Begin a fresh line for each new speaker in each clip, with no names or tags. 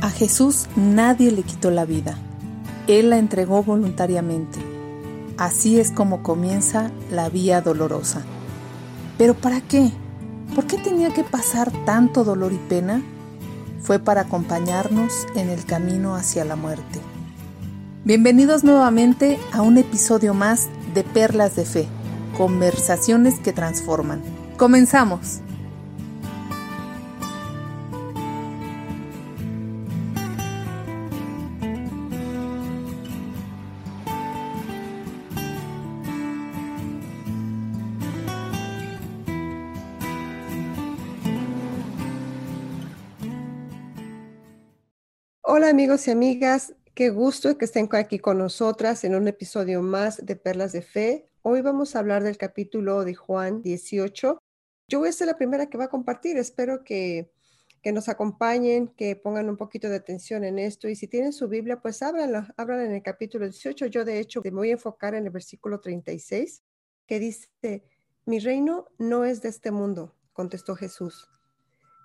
A Jesús nadie le quitó la vida. Él la entregó voluntariamente. Así es como comienza la vía dolorosa. ¿Pero para qué? ¿Por qué tenía que pasar tanto dolor y pena? Fue para acompañarnos en el camino hacia la muerte. Bienvenidos nuevamente a un episodio más de Perlas de Fe, conversaciones que transforman. Comenzamos.
Hola amigos y amigas, qué gusto que estén aquí con nosotras en un episodio más de Perlas de Fe. Hoy vamos a hablar del capítulo de Juan 18. Yo voy a ser la primera que va a compartir, espero que, que nos acompañen, que pongan un poquito de atención en esto y si tienen su Biblia, pues ábranla, ábranla en el capítulo 18. Yo de hecho me voy a enfocar en el versículo 36 que dice, mi reino no es de este mundo, contestó Jesús.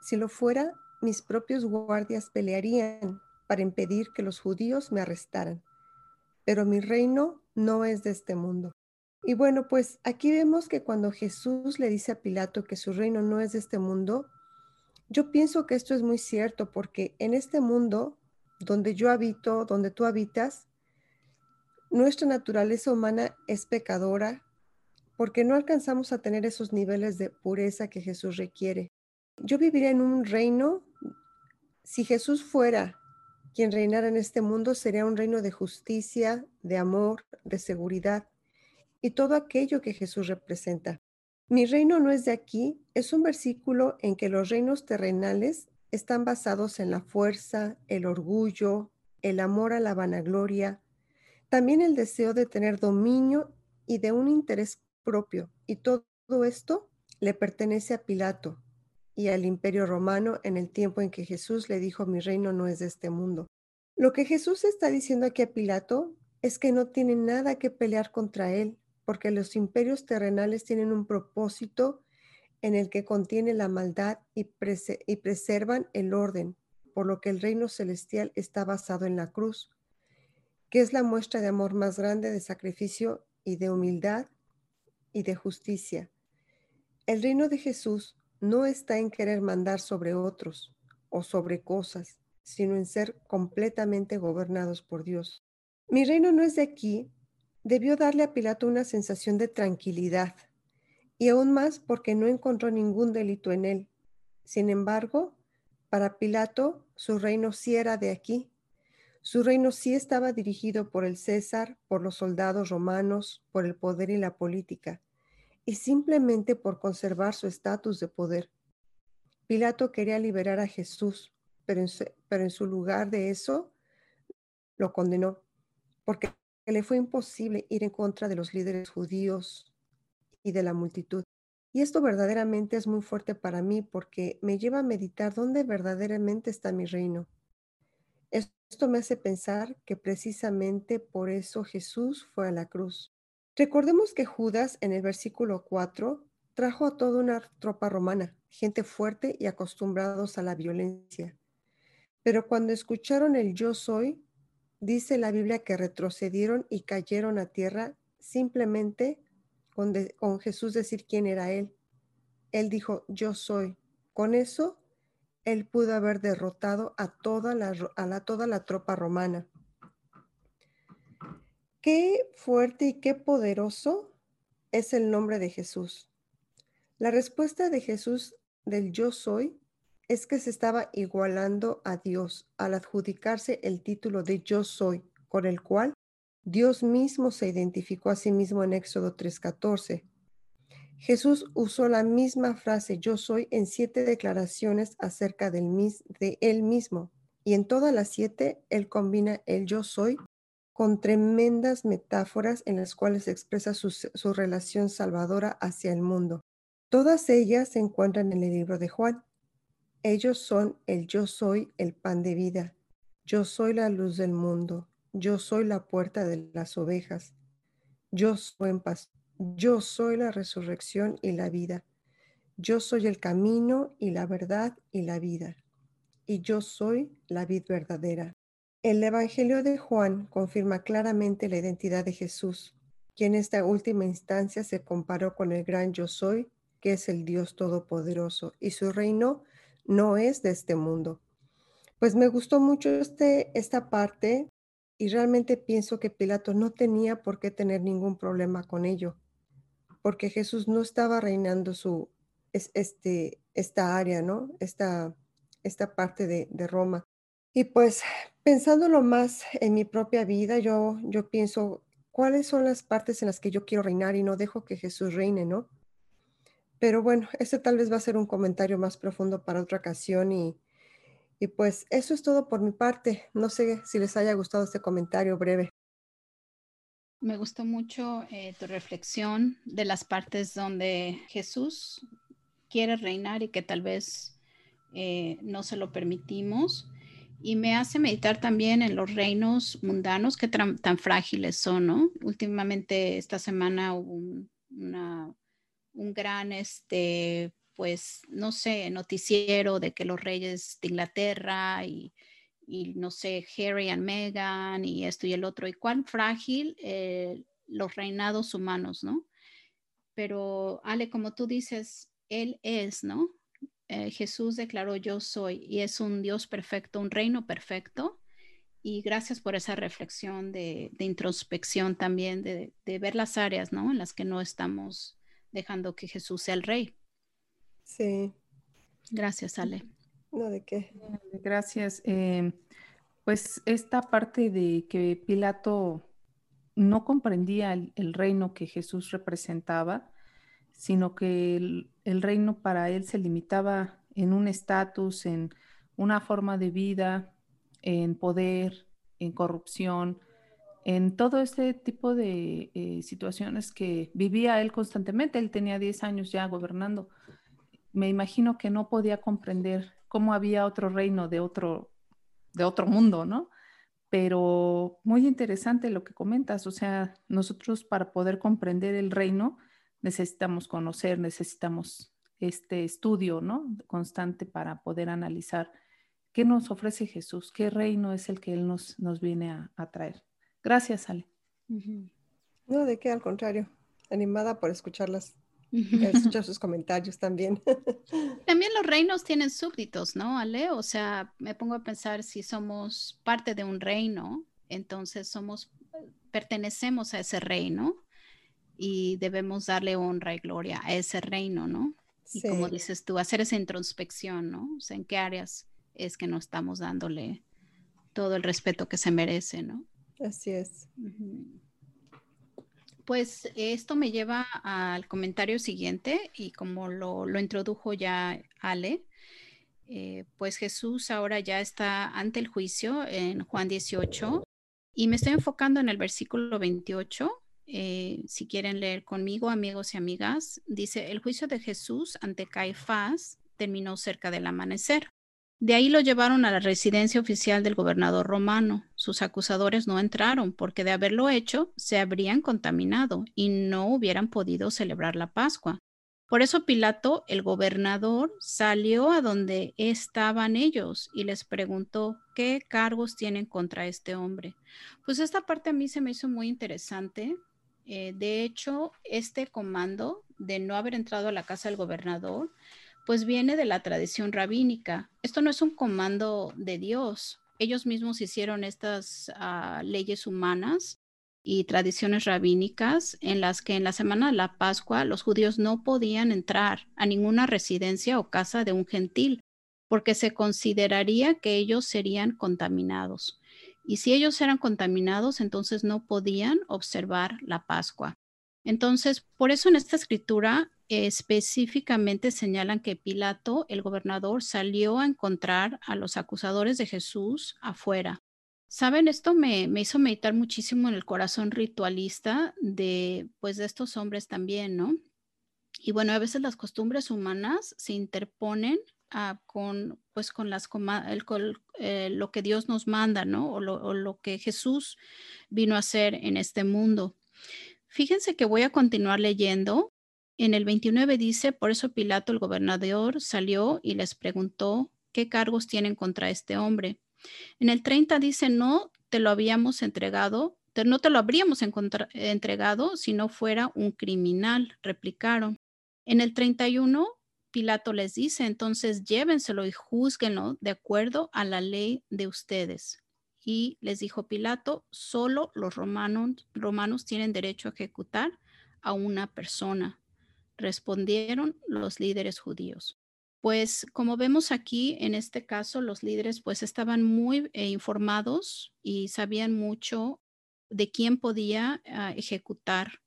Si lo fuera, mis propios guardias pelearían para impedir que los judíos me arrestaran. Pero mi reino no es de este mundo. Y bueno, pues aquí vemos que cuando Jesús le dice a Pilato que su reino no es de este mundo, yo pienso que esto es muy cierto porque en este mundo donde yo habito, donde tú habitas, nuestra naturaleza humana es pecadora porque no alcanzamos a tener esos niveles de pureza que Jesús requiere. Yo viviría en un reino, si Jesús fuera quien reinara en este mundo sería un reino de justicia, de amor, de seguridad y todo aquello que Jesús representa. Mi reino no es de aquí es un versículo en que los reinos terrenales están basados en la fuerza, el orgullo, el amor a la vanagloria, también el deseo de tener dominio y de un interés propio. Y todo esto le pertenece a Pilato, y al imperio romano en el tiempo en que Jesús le dijo, mi reino no es de este mundo. Lo que Jesús está diciendo aquí a Pilato es que no tiene nada que pelear contra él, porque los imperios terrenales tienen un propósito en el que contiene la maldad y, y preservan el orden, por lo que el reino celestial está basado en la cruz, que es la muestra de amor más grande de sacrificio y de humildad y de justicia. El reino de Jesús no está en querer mandar sobre otros o sobre cosas, sino en ser completamente gobernados por Dios. Mi reino no es de aquí, debió darle a Pilato una sensación de tranquilidad, y aún más porque no encontró ningún delito en él. Sin embargo, para Pilato, su reino sí era de aquí. Su reino sí estaba dirigido por el César, por los soldados romanos, por el poder y la política y simplemente por conservar su estatus de poder. Pilato quería liberar a Jesús, pero en, su, pero en su lugar de eso lo condenó, porque le fue imposible ir en contra de los líderes judíos y de la multitud. Y esto verdaderamente es muy fuerte para mí porque me lleva a meditar dónde verdaderamente está mi reino. Esto me hace pensar que precisamente por eso Jesús fue a la cruz, Recordemos que Judas en el versículo 4 trajo a toda una tropa romana, gente fuerte y acostumbrados a la violencia. Pero cuando escucharon el yo soy, dice la Biblia que retrocedieron y cayeron a tierra simplemente con, con Jesús decir quién era él. Él dijo, yo soy. Con eso, él pudo haber derrotado a toda la, toda la tropa romana. Qué fuerte y qué poderoso es el nombre de Jesús. La respuesta de Jesús del yo soy es que se estaba igualando a Dios al adjudicarse el título de yo soy, con el cual Dios mismo se identificó a sí mismo en Éxodo 3:14. Jesús usó la misma frase yo soy en siete declaraciones acerca del, de él mismo y en todas las siete él combina el yo soy con tremendas metáforas en las cuales expresa su, su, relación salvadora hacia el mundo. Todas ellas se encuentran en el libro de Juan. Ellos son el yo soy el pan de vida, yo soy la luz del mundo, yo soy la puerta de las ovejas, yo soy en paz, yo soy la resurrección y la vida, yo soy el camino y la verdad y la vida. y yo soy la vid verdadera. El Evangelio de Juan confirma claramente la identidad de Jesús, quien en esta última instancia se comparó con el gran yo soy, que es el Dios Todopoderoso, y su reino no es de este mundo. Pues me gustó mucho este, esta parte y realmente pienso que Pilato no tenía por qué tener ningún problema con ello, porque Jesús no estaba reinando su, este, esta área, ¿no? Esta, esta parte de, de Roma. Y pues pensándolo más en mi propia vida, yo, yo pienso, ¿cuáles son las partes en las que yo quiero reinar y no dejo que Jesús reine, ¿no? Pero bueno, ese tal vez va a ser un comentario más profundo para otra ocasión y, y pues eso es todo por mi parte. No sé si les haya gustado este comentario breve.
Me gustó mucho eh, tu reflexión de las partes donde Jesús quiere reinar y que tal vez eh, no se lo permitimos. Y me hace meditar también en los reinos mundanos que tan, frágiles son, ¿no? Últimamente esta semana hubo un, un gran este, pues, no sé, noticiero de que los reyes de Inglaterra y, no sé, Harry y Meghan y esto y el otro, y cuán frágil eh, los reinados humanos, ¿no? Pero, Ale, como tú dices, Él es, ¿no? Eh, Jesús declaró yo soy y es un Dios perfecto, un reino perfecto. Y gracias por esa reflexión de, introspección también, de, de, ver las áreas, ¿no? En las que no estamos dejando que Jesús sea el rey.
Sí.
Gracias, Ale.
No, de qué.
Gracias. Em, pues esta parte de que Pilato no comprendía el, reino que Jesús representaba, sino que el, reino para él se limitaba en un estatus, en una forma de vida, en poder, en corrupción, en todo este tipo de eh, situaciones que vivía él constantemente. Él tenía 10 años ya gobernando me imagino que no podía comprender cómo había otro reino de otro, de otro mundo, ¿no? Pero muy interesante lo que comentas, o sea, nosotros para poder comprender el reino necesitamos conocer, necesitamos este estudio, ¿no? Constante para poder analizar qué nos ofrece Jesús, qué reino es el que Él nos, nos viene a, traer. Gracias, Ale.
No, de qué, al contrario, animada por escucharlas escuchar sus comentarios también.
También los reinos tienen súbditos, ¿no, Ale? O sea, me pongo a pensar si somos parte de un reino, entonces somos, pertenecemos a ese reino y debemos darle honra y gloria a ese reino, ¿no? Y como dices tú, hacer esa introspección, ¿no? O sea, en qué áreas es que no estamos dándole todo el respeto que se merece, ¿no?
Así es.
Pues esto me lleva al comentario siguiente y como lo, introdujo ya Ale, eh, pues Jesús ahora ya está ante el juicio en Juan 18 y me estoy enfocando en el versículo 28. Eh, si quieren leer conmigo, amigos y amigas, dice, el juicio de Jesús ante Caifás terminó cerca del amanecer. De ahí lo llevaron a la residencia oficial del gobernador romano. Sus acusadores no entraron porque de haberlo hecho se habrían contaminado y no hubieran podido celebrar la Pascua. Por eso Pilato, el gobernador, salió a donde estaban ellos y les preguntó qué cargos tienen contra este hombre. Pues esta parte a mí se me hizo muy interesante. Eh, de hecho, este comando de no haber entrado a la casa del gobernador pues viene de la tradición rabínica. Esto no es un comando de Dios. Ellos mismos hicieron estas ah, leyes humanas y tradiciones rabínicas en las que en la semana de la Pascua los judíos no podían entrar a ninguna residencia o casa de un gentil porque se consideraría que ellos serían contaminados. Y si ellos eran contaminados, entonces no podían observar la Pascua. Entonces, por eso en esta escritura específicamente señalan que Pilato, el gobernador, salió a encontrar a los acusadores de Jesús afuera. Saben, esto me, hizo meditar muchísimo en el corazón ritualista de, pues, de estos hombres también, ¿no? Y bueno, a veces las costumbres humanas se interponen ah, con, pues, con las, eh, lo que Dios nos manda, ¿no? O lo, o lo que Jesús vino a hacer en este mundo. Fíjense que voy a continuar leyendo. En el 29 dice, por eso Pilato el gobernador salió y les preguntó ¿qué cargos tienen contra este hombre? En el 30 dice, no te lo habíamos entregado, no te lo habríamos entregado si no fuera un criminal, replicaron. En el 31, Pilato les dice, entonces llévenselo y júzguenlo de acuerdo a la ley de ustedes. Y les dijo Pilato, solo los romanos, romanos tienen derecho a ejecutar a una persona. Respondieron los líderes judíos. Pues como vemos aquí, en este caso, los líderes pues estaban muy eh, informados y sabían mucho de quién podía ah, ejecutar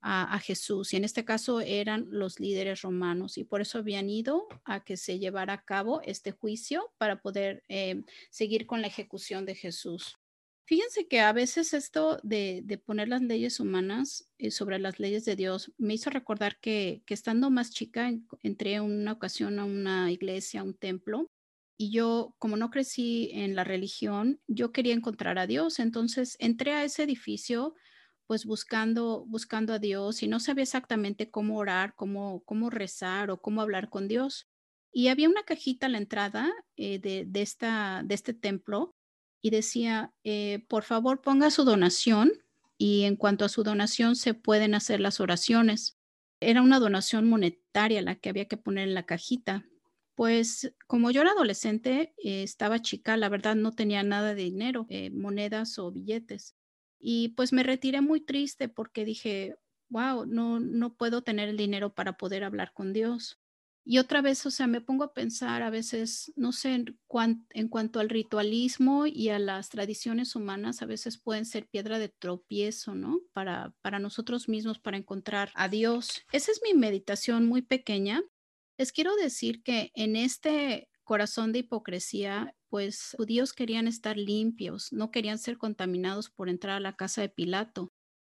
a, Jesús. Y en este caso eran los líderes romanos y por eso habían ido a que se llevara a cabo este juicio para poder eh, seguir con la ejecución de Jesús. Fíjense que a veces esto de, poner las leyes humanas eh, sobre las leyes de Dios me hizo recordar que, estando más chica entré una ocasión a una iglesia, a un templo, y yo, como no crecí en la religión, yo quería encontrar a Dios. Entonces entré a ese edificio pues buscando, buscando a Dios y no sabía exactamente cómo orar, cómo, cómo rezar o cómo hablar con Dios. Y había una cajita a la entrada eh, de, de, esta, de este templo y decía, eh, por favor ponga su donación y en cuanto a su donación se pueden hacer las oraciones. Era una donación monetaria la que había que poner en la cajita. Pues como yo era adolescente, eh, estaba chica, la verdad no tenía nada de dinero, eh, monedas o billetes. Y pues me retiré muy triste porque dije, wow, no, no puedo tener el dinero para poder hablar con Dios. Y otra vez, o sea, me pongo a pensar a veces, no sé, en, cuanto al ritualismo y a las tradiciones humanas, a veces pueden ser piedra de tropiezo, ¿no? Para, para nosotros mismos, para encontrar a Dios. Esa es mi meditación muy pequeña. Les quiero decir que en este corazón de hipocresía, pues judíos querían estar limpios, no querían ser contaminados por entrar a la casa de Pilato.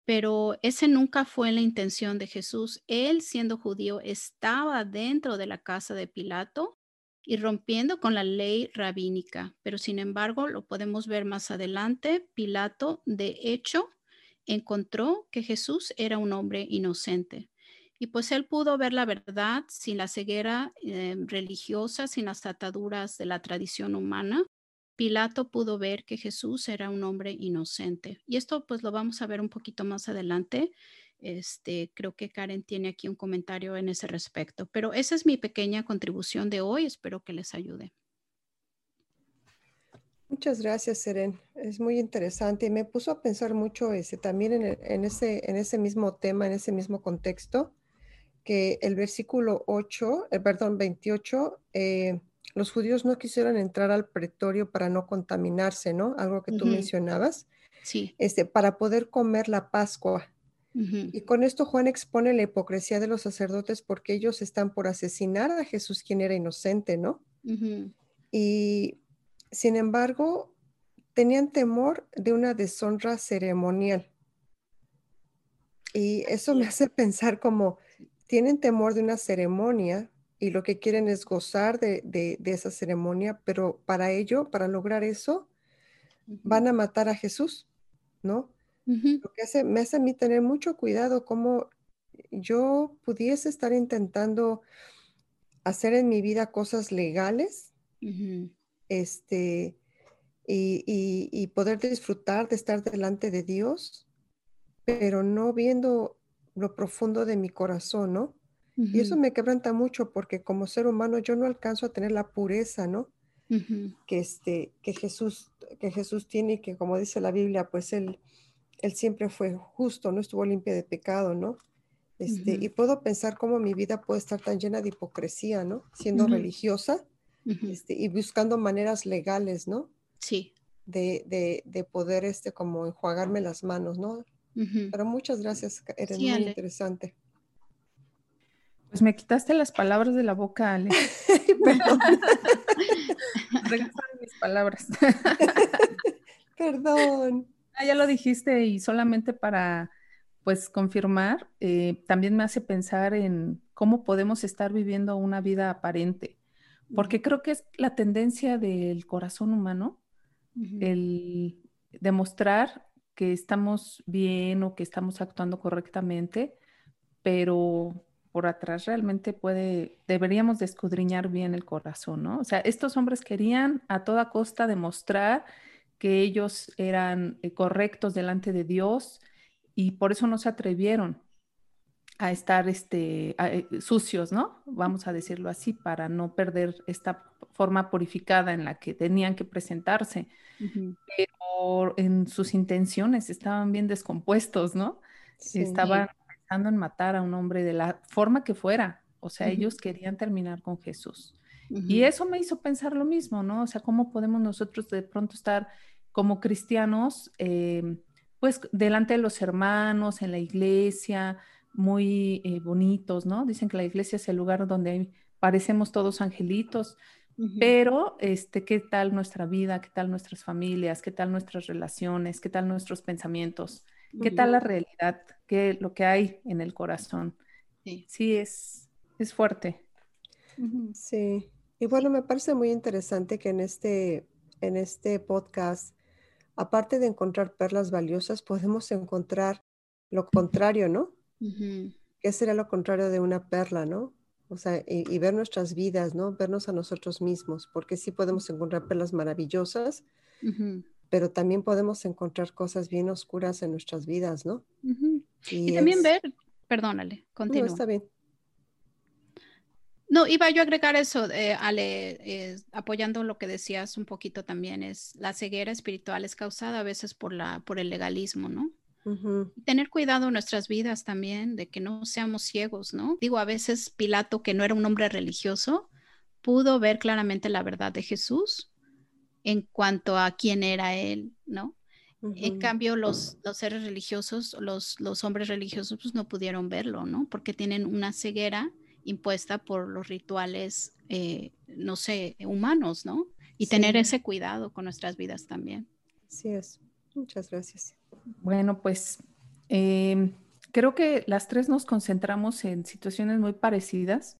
Pero ese nunca fue la intención de Jesús. Él, siendo judío, estaba dentro de la casa de Pilato y rompiendo con la ley rabínica. Pero sin embargo, lo podemos ver más adelante, Pilato, de hecho, encontró que Jesús era un hombre inocente. Y pues él pudo ver la verdad sin la ceguera eh, religiosa, sin las ataduras de la tradición humana, Pilato pudo ver que Jesús era un hombre inocente. Y esto pues lo vamos a ver un poquito más adelante. Este, creo que Karen tiene aquí un comentario en ese respecto, pero esa es mi pequeña contribución de hoy. Espero que les ayude.
Muchas gracias, Seren. Es muy interesante y me puso a pensar mucho ese, también en, ese, en ese mismo tema, en ese mismo contexto, que el versículo 8, el, eh, perdón, 28, eh, los judíos no quisieron entrar al pretorio para no contaminarse, ¿no? Algo que tú mencionabas.
Sí.
Este, para poder comer la Pascua. Y con esto Juan expone la hipocresía de los sacerdotes porque ellos están por asesinar a Jesús, quien era inocente, ¿no? Y sin embargo, tenían temor de una deshonra ceremonial. Y eso me hace pensar como, tienen temor de una ceremonia, y lo que quieren es gozar de, esa ceremonia, pero para ello, para lograr eso, van a matar a Jesús, ¿no? Lo que hace, me hace a mí tener mucho cuidado como yo pudiese estar intentando hacer en mi vida cosas legales, este, y, y, poder disfrutar de estar delante de Dios, pero no viendo lo profundo de mi corazón, ¿no? Y eso me quebranta mucho porque como ser humano yo no alcanzo a tener la pureza, ¿no? que, este, que, Jesús, que Jesús tiene y que como dice la Biblia, pues él, él siempre fue justo, no estuvo limpia de pecado, ¿no? Este, Y puedo pensar cómo mi vida puede estar tan llena de hipocresía, ¿no? Siendo religiosa este, y buscando maneras legales, ¿no?
Sí.
De, de, de, poder, este, como enjuagarme las manos, ¿no? Pero muchas gracias, eres muy interesante.
Pues me quitaste las palabras de la boca, Ale. Perdón. Regresaron mis palabras.
Perdón.
Ah, ya lo dijiste y solamente para pues confirmar, eh, también me hace pensar en cómo podemos estar viviendo una vida aparente, porque creo que es la tendencia del corazón humano el demostrar que estamos bien o que estamos actuando correctamente, pero por atrás realmente puede, deberíamos de escudriñar bien el corazón, ¿no? O sea, estos hombres querían a toda costa demostrar que ellos eran eh, correctos delante de Dios y por eso no se atrevieron a estar este, eh, sucios, ¿no? Vamos a decirlo así, para no perder esta forma purificada en la que tenían que presentarse. Pero en sus intenciones estaban bien descompuestos, ¿no? Estaban pensando en matar a un hombre de la forma que fuera. O sea, ellos querían terminar con Jesús. Y eso me hizo pensar lo mismo, ¿no? O sea, ¿cómo podemos nosotros de pronto estar como cristianos, eh, pues delante de los hermanos, en la iglesia, muy eh, bonitos, ¿no? Dicen que la iglesia es el lugar donde parecemos todos angelitos, pero este, ¿qué tal nuestra vida? ¿Qué tal nuestras familias? ¿Qué tal nuestras relaciones? ¿Qué tal nuestros pensamientos? ¿Qué tal la realidad? ¿Qué lo que hay en el corazón? Sí, es, es fuerte.
Sí. Y bueno, me parece muy interesante que en este, en este podcast, aparte de encontrar perlas valiosas, podemos encontrar lo contrario, ¿no? ¿Qué sería lo contrario de una perla, no? O sea, y, ver nuestras vidas, ¿no? Vernos a nosotros mismos, porque sí podemos encontrar perlas maravillosas, pero también podemos encontrar cosas bien oscuras en nuestras vidas, ¿no?
Y, también ver, perdónale, continúa.
No, está bien.
No, iba yo a agregar eso, eh, Ale, eh, apoyando lo que decías un poquito también, es la ceguera espiritual es causada a veces por, la, por el legalismo, ¿no? Tener cuidado en nuestras vidas también, de que no seamos ciegos, ¿no? Digo, a veces Pilato, que no era un hombre religioso, pudo ver claramente la verdad de Jesús en cuanto a quién era él, ¿no? En cambio, los, los seres religiosos, los, los hombres religiosos, pues no pudieron verlo, ¿no? Porque tienen una ceguera impuesta por los rituales, eh, no sé, humanos, ¿no? Y tener ese cuidado con nuestras vidas también.
Así es. Muchas gracias.
Bueno, pues em, creo que las tres nos concentramos en situaciones muy parecidas.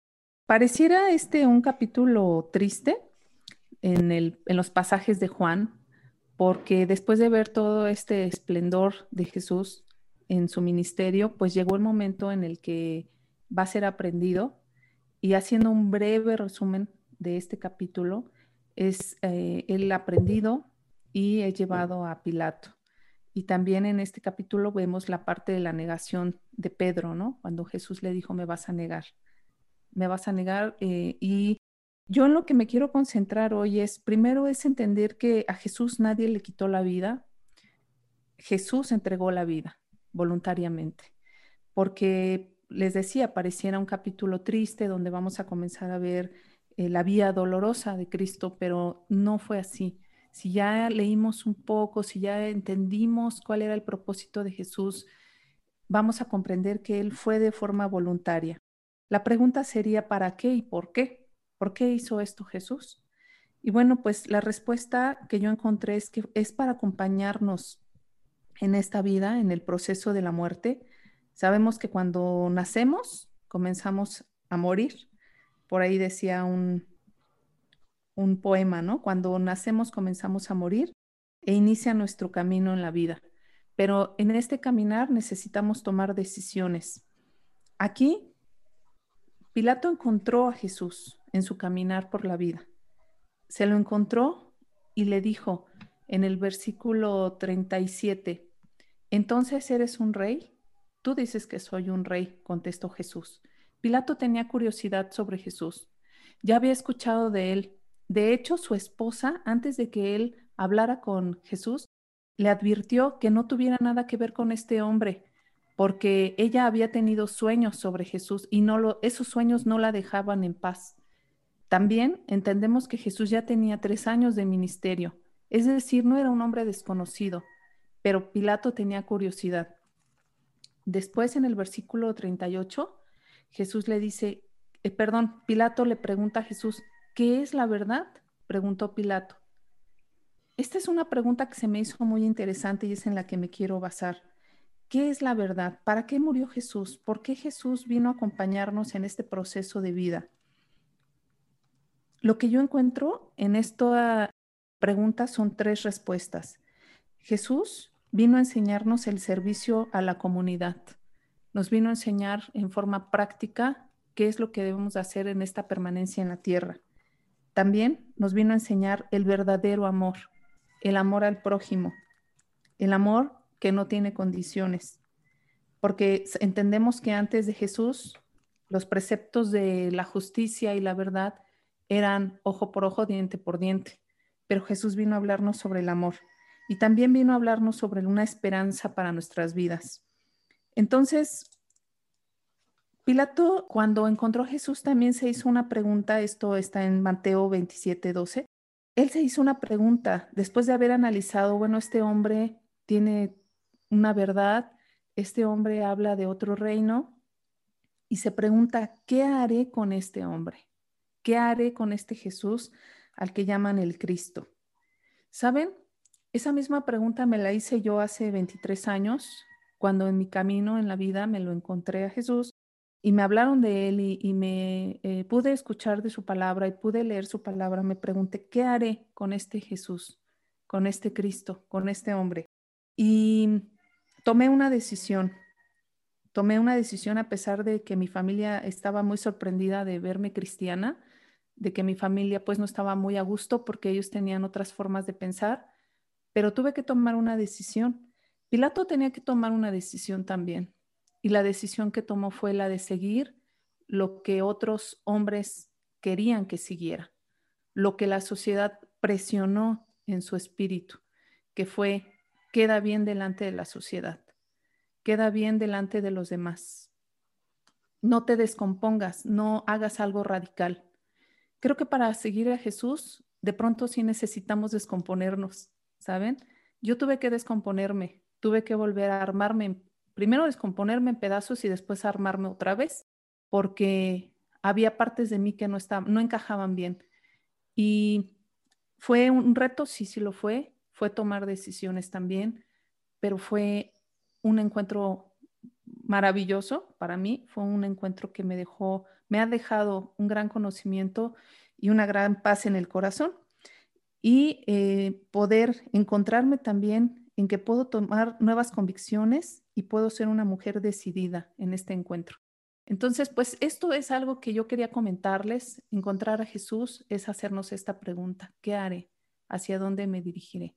Pareciera este un capítulo triste en, el, en los pasajes de Juan, porque después de ver todo este esplendor de Jesús en su ministerio, pues llegó el momento en el que va a ser aprendido. Y haciendo un breve resumen de este capítulo, es eh, el aprendido y he llevado a Pilato. Y también en este capítulo vemos la parte de la negación de Pedro, ¿no? Cuando Jesús le dijo, me vas a negar, me vas a negar. Eh, y yo en lo que me quiero concentrar hoy es, primero es entender que a Jesús nadie le quitó la vida, Jesús entregó la vida voluntariamente, porque les decía, pareciera un capítulo triste donde vamos a comenzar a ver eh, la vía dolorosa de Cristo, pero no fue así si ya leímos un poco, si ya entendimos cuál era el propósito de Jesús, vamos a comprender que Él fue de forma voluntaria. La pregunta sería, ¿para qué y por qué? ¿Por qué hizo esto Jesús? Y bueno, pues la respuesta que yo encontré es que es para acompañarnos en esta vida, en el proceso de la muerte. Sabemos que cuando nacemos comenzamos a morir. Por ahí decía un, un poema, ¿no? Cuando nacemos comenzamos a morir e inicia nuestro camino en la vida. Pero en este caminar necesitamos tomar decisiones. Aquí, Pilato encontró a Jesús en su caminar por la vida. Se lo encontró y le dijo en el versículo 37, entonces eres un rey. Tú dices que soy un rey, contestó Jesús. Pilato tenía curiosidad sobre Jesús. Ya había escuchado de él de hecho, su esposa, antes de que él hablara con Jesús, le advirtió que no tuviera nada que ver con este hombre, porque ella había tenido sueños sobre Jesús y no esos sueños no la dejaban en paz. También entendemos que Jesús ya tenía tres años de ministerio, es decir, no era un hombre desconocido, pero Pilato tenía curiosidad. Después, en el versículo 38, Jesús le dice, eh, perdón, Pilato le pregunta a Jesús, ¿Qué es la verdad? preguntó Pilato. Esta es una pregunta que se me hizo muy interesante y es en la que me quiero basar. ¿Qué es la verdad? ¿Para qué murió Jesús? ¿Por qué Jesús vino a acompañarnos en este proceso de vida? Lo que yo encuentro en esta pregunta son tres respuestas. Jesús vino a enseñarnos el servicio a la comunidad. nos vino a enseñar en forma práctica qué es lo que debemos hacer en esta permanencia en la tierra. También nos vino a enseñar el verdadero amor, el amor al prójimo, el amor que no tiene condiciones, porque entendemos que antes de Jesús los preceptos de la justicia y la verdad eran ojo por ojo, diente por diente, pero Jesús vino a hablarnos sobre el amor y también vino a hablarnos sobre una esperanza para nuestras vidas. Entonces, Pilato, cuando encontró a Jesús, también se hizo una pregunta, esto está en Mateo 27, 12. Él se hizo una pregunta después de haber analizado, bueno, este hombre tiene una verdad, este hombre habla de otro reino y se pregunta, ¿qué haré con este hombre? ¿Qué haré con este Jesús al que llaman el Cristo? ¿Saben? Esa misma pregunta me la hice yo hace 23 años, cuando en mi camino en la vida me lo encontré a Jesús y me hablaron de él y, me eh, pude escuchar de su palabra y pude leer su palabra, me pregunté, ¿qué haré con este Jesús, con este Cristo, con este hombre? Y tomé una decisión. Tomé una decisión a pesar de que mi familia estaba muy sorprendida de verme cristiana, de que mi familia pues no estaba muy a gusto porque ellos tenían otras formas de pensar, pero tuve que tomar una decisión. Pilato tenía que tomar una decisión también y la decisión que tomó fue la de seguir lo que otros hombres querían que siguiera, lo que la sociedad presionó en su espíritu, que fue, queda bien delante de la sociedad, queda bien delante de los demás. No te descompongas, no hagas algo radical. Creo que para seguir a Jesús, de pronto sí necesitamos descomponernos, ¿saben? Yo tuve que descomponerme, tuve que volver a armarme primero descomponerme en pedazos y después armarme otra vez, porque había partes de mí que no, estaban, no encajaban bien. Y fue un reto, sí, sí lo fue, fue tomar decisiones también, pero fue un encuentro maravilloso para mí, fue un encuentro que me dejó, me ha dejado un gran conocimiento y una gran paz en el corazón y eh, poder encontrarme también en que puedo tomar nuevas convicciones y puedo ser una mujer decidida en este encuentro. Entonces, pues esto es algo que yo quería comentarles. Encontrar a Jesús es hacernos esta pregunta, ¿qué haré? ¿Hacia dónde me dirigiré?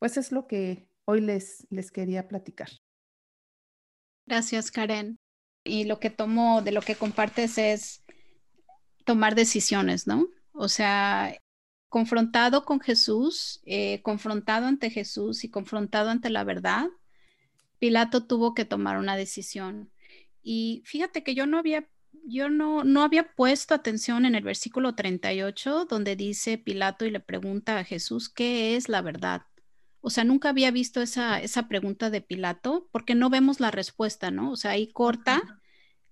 Pues es lo que hoy les, les quería platicar.
Gracias, Karen. Y lo que tomo de lo que compartes es tomar decisiones, ¿no? O sea, confrontado con Jesús, eh, confrontado ante Jesús y confrontado ante la verdad, Pilato tuvo que tomar una decisión. Y fíjate que yo no había, yo no, no había puesto atención en el versículo 38, donde dice Pilato y le pregunta a Jesús, ¿qué es la verdad? O sea, nunca había visto esa, esa pregunta de Pilato porque no vemos la respuesta, ¿no? O sea, ahí corta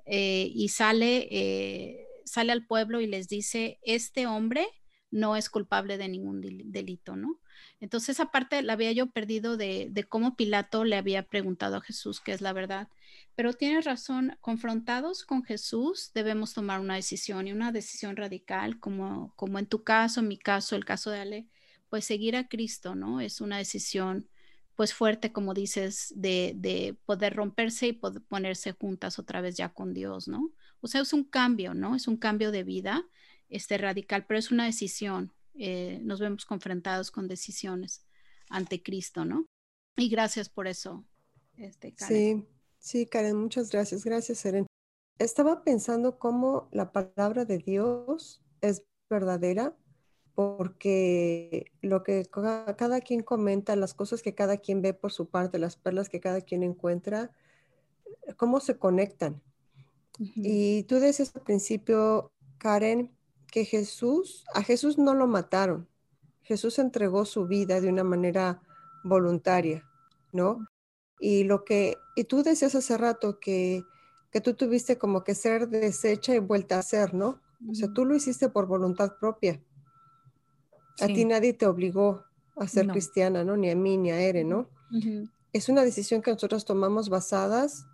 eh, y sale, eh, sale al pueblo y les dice, este hombre no es culpable de ningún delito, ¿no? Entonces esa parte la había yo perdido de, cómo Pilato le había preguntado a Jesús qué es la verdad. Pero tienes razón, confrontados con Jesús debemos tomar una decisión y una decisión radical, como, como en tu caso, en mi caso, el caso de Ale, pues seguir a Cristo, ¿no? Es una decisión pues fuerte, como dices, de, de poder romperse y poder ponerse juntas otra vez ya con Dios, ¿no? O sea, es un cambio, ¿no? Es un cambio de vida este, radical, pero es una decisión. Eh, nos vemos confrontados con decisiones ante Cristo, ¿no? Y gracias por eso, este,
Karen. Sí, sí, Karen, muchas gracias. Gracias, Seren. Estaba pensando cómo la palabra de Dios es verdadera, porque lo que cada quien comenta, las cosas que cada quien ve por su parte, las perlas que cada quien encuentra, cómo se conectan. Y tú decías al principio, Karen, que Jesús, a Jesús no lo mataron. Jesús entregó su vida de una manera voluntaria, ¿no? Y lo que, y tú decías hace rato que, que tú tuviste como que ser deshecha y vuelta a ser, ¿no? O sea, tú lo hiciste por voluntad propia. A ti nadie te obligó a ser cristiana, ¿no? Ni a mí, ni a Ere, ¿no? Es una decisión que nosotros tomamos basadas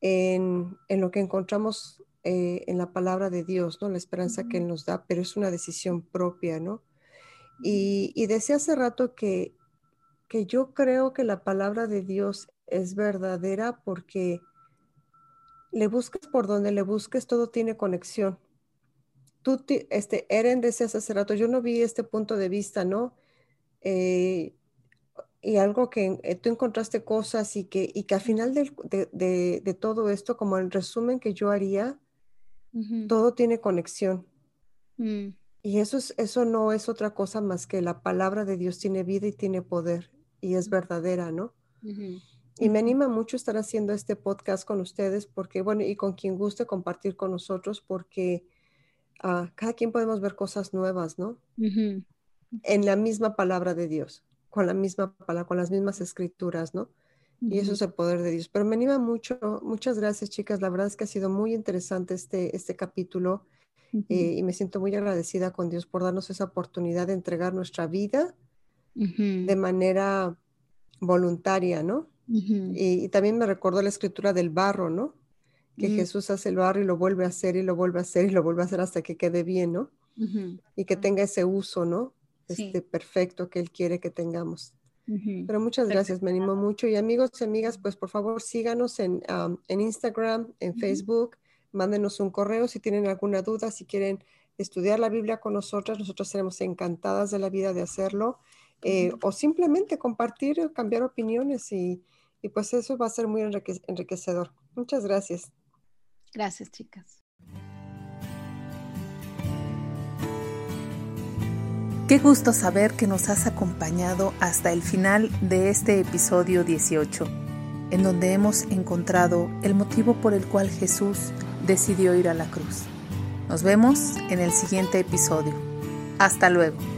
en, en, lo que encontramos eh, en la palabra de Dios, ¿no? La esperanza que Él nos da, pero es una decisión propia, ¿no? Y, y decía hace rato que, que yo creo que la palabra de Dios es verdadera porque le busques por donde le busques, todo tiene conexión. Tú, este, Eren, decías hace rato, yo no vi este punto de vista, ¿no? Eh, y algo que eh, tú encontraste cosas y que, y que al final de, todo esto, como el resumen que yo haría, todo tiene conexión. Mm. Y eso, es, eso no es otra cosa más que la palabra de Dios tiene vida y tiene poder y es verdadera, ¿no? Y me anima mucho estar haciendo este podcast con ustedes porque, bueno, y con quien guste compartir con nosotros porque uh, cada quien podemos ver cosas nuevas, ¿no? En la misma palabra de Dios con la misma palabra, con las mismas escrituras, ¿no? Y eso es el poder de Dios. Pero me anima mucho. Muchas gracias, chicas. La verdad es que ha sido muy interesante este, este capítulo eh, y me siento muy agradecida con Dios por darnos esa oportunidad de entregar nuestra vida de manera voluntaria, ¿no? y, también me recordó la escritura del barro, ¿no? Que mm. Jesús hace el barro y lo vuelve a hacer y lo vuelve a hacer y lo vuelve a hacer hasta que quede bien, ¿no? Y que tenga ese uso, ¿no? este, perfecto que Él quiere que tengamos. Pero muchas gracias, me animo mucho. Y amigos y amigas, pues por favor síganos en, en Instagram, en Facebook, mándenos un correo si tienen alguna duda, si quieren estudiar la Biblia con nosotras, nosotros seremos encantadas de la vida de hacerlo, eh, o simplemente compartir cambiar opiniones y, y, pues eso va a ser muy enriquecedor. Muchas gracias.
Gracias, chicas.
Qué gusto saber que nos has acompañado hasta el final de este episodio 18, en donde hemos encontrado el motivo por el cual Jesús decidió ir a la cruz. Nos vemos en el siguiente episodio. Hasta luego.